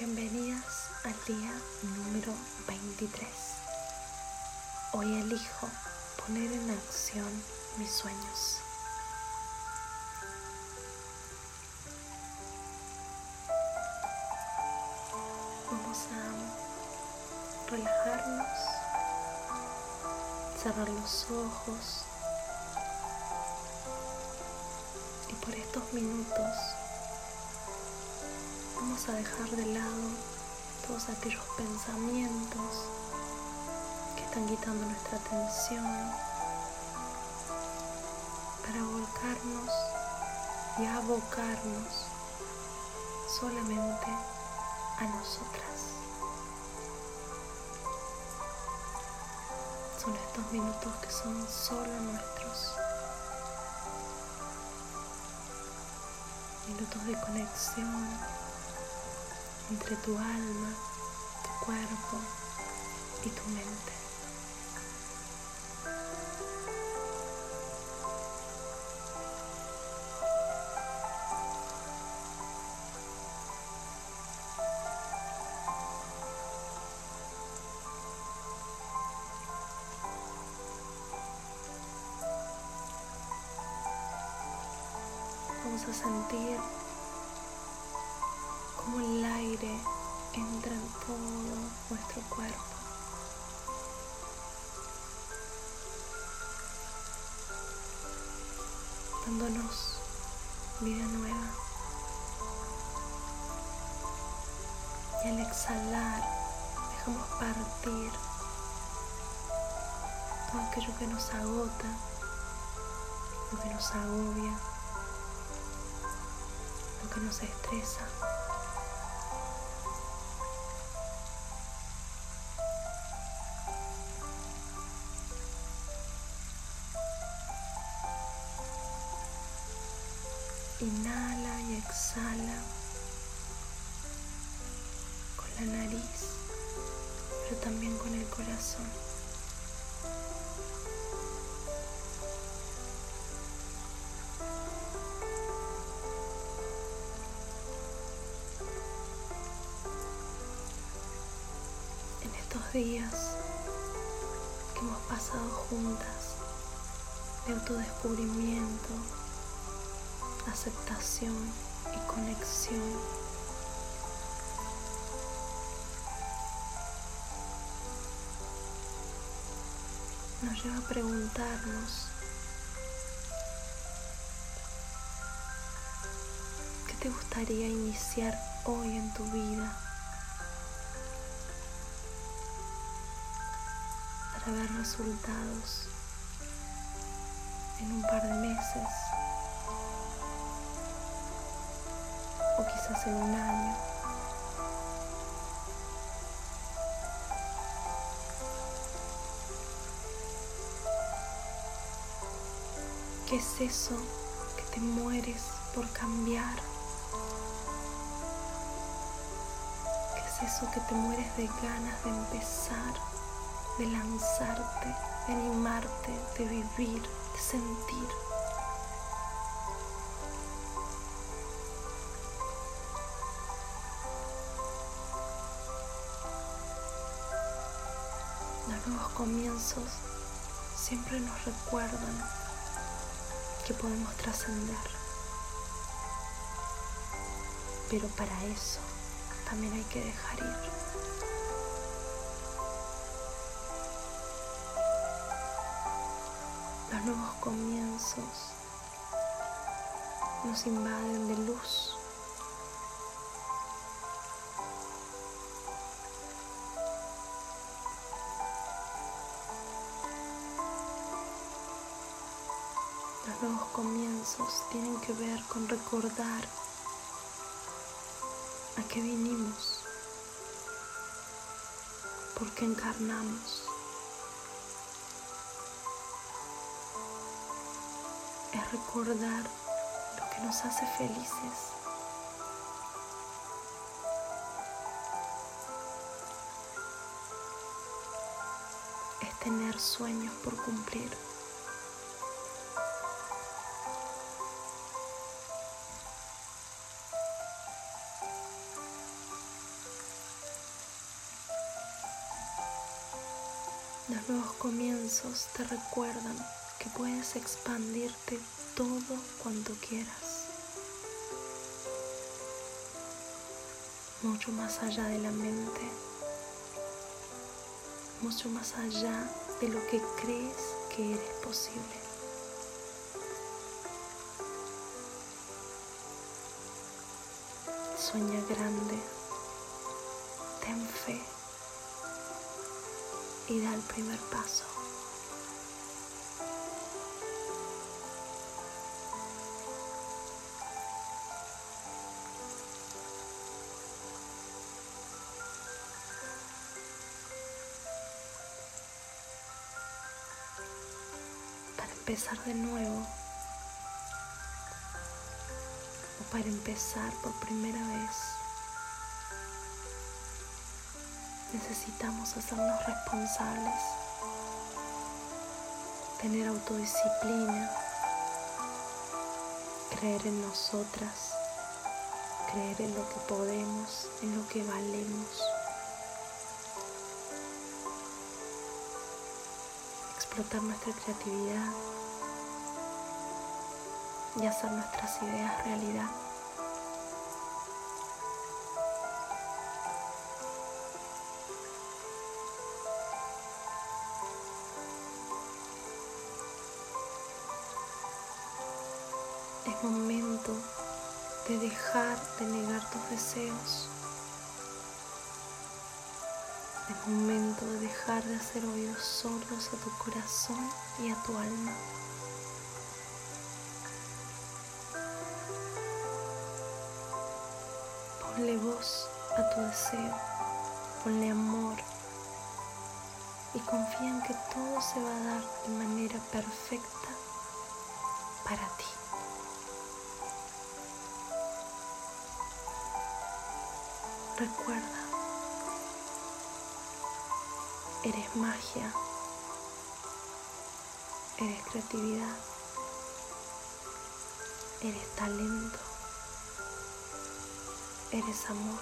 Bienvenidas al día número 23. Hoy elijo poner en acción mis sueños. Vamos a relajarnos, cerrar los ojos y por estos minutos vamos a dejar de lado todos aquellos pensamientos que están quitando nuestra atención para volcarnos y abocarnos solamente a nosotras. Son estos minutos que son solo nuestros. Minutos de conexión entre tu alma, tu cuerpo y tu mente. Vamos a sentir como el aire entra en todo nuestro cuerpo. dándonos vida nueva. Y al exhalar dejamos partir todo aquello que nos agota, lo que nos agobia, lo que nos estresa. Exhala con la nariz, pero también con el corazón. En estos días que hemos pasado juntas de autodescubrimiento, aceptación y conexión. Nos lleva a preguntarnos qué te gustaría iniciar hoy en tu vida para ver resultados en un par de meses o quizás en un año. ¿Qué es eso que te mueres por cambiar? ¿Qué es eso que te mueres de ganas de empezar, de lanzarte, de animarte, de vivir, de sentir? Los nuevos comienzos siempre nos recuerdan que podemos trascender. Pero para eso también hay que dejar ir. Los nuevos comienzos nos invaden de luz Los nuevos comienzos tienen que ver con recordar a qué vinimos, por qué encarnamos. Es recordar lo que nos hace felices. Es tener sueños por cumplir. Comienzos te recuerdan que puedes expandirte todo cuanto quieras. Mucho más allá de la mente. Mucho más allá de lo que crees que eres posible. Sueña grande, ten fe y da el primer paso. Para empezar de nuevo o para empezar por primera vez necesitamos hacernos responsables, tener autodisciplina, creer en nosotras, creer en lo que podemos, en lo que valemos. explotar nuestra creatividad y hacer nuestras ideas realidad. Es momento de dejar de negar tus deseos. Es momento de dejar de hacer oídos sordos a tu corazón y a tu alma. Ponle voz a tu deseo, ponle amor y confía en que todo se va a dar de manera perfecta para ti. Recuerda, eres magia, eres creatividad, eres talento, eres amor.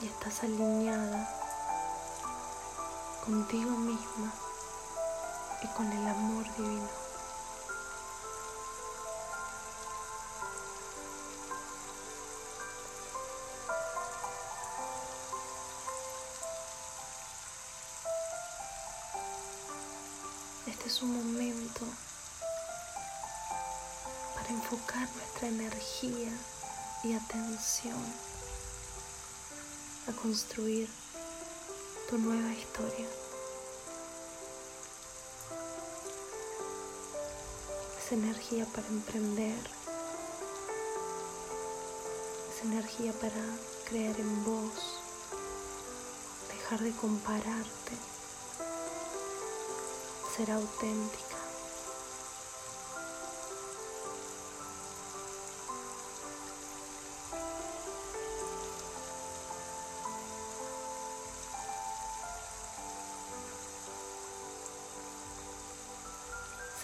Y estás alineada contigo misma y con el amor divino. Este es un momento para enfocar nuestra energía y atención a construir tu nueva historia. Es energía para emprender, es energía para creer en vos, dejar de compararte ser auténtica.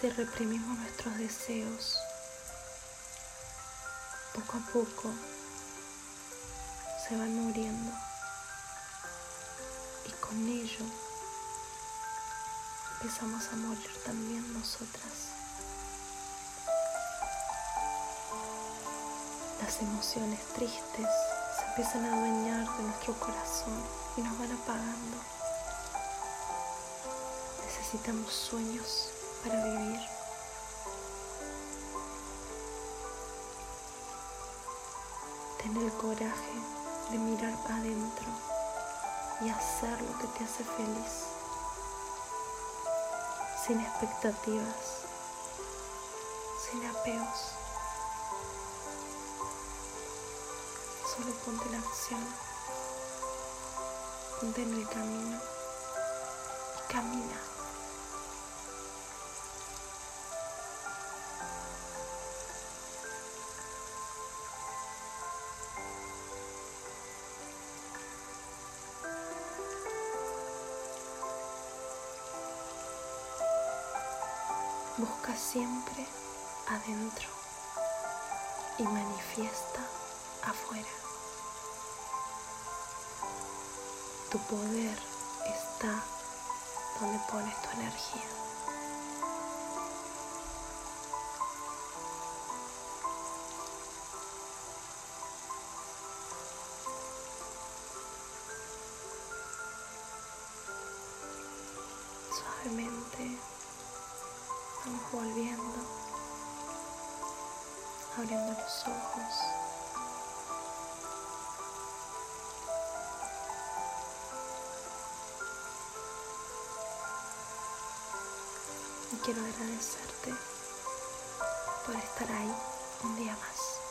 Si reprimimos nuestros deseos, poco a poco se van muriendo y con ello empezamos a morir también nosotras. Las emociones tristes se empiezan a adueñar de nuestro corazón y nos van apagando. Necesitamos sueños para vivir. Ten el coraje de mirar adentro y hacer lo que te hace feliz sin expectativas, sin apegos. Solo ponte la acción, ponte en el camino y camina. Busca siempre adentro y manifiesta afuera. tu poder está donde pones tu energía. Suavemente volviendo, abriendo los ojos. quiero agradecerte por estar ahí un día más.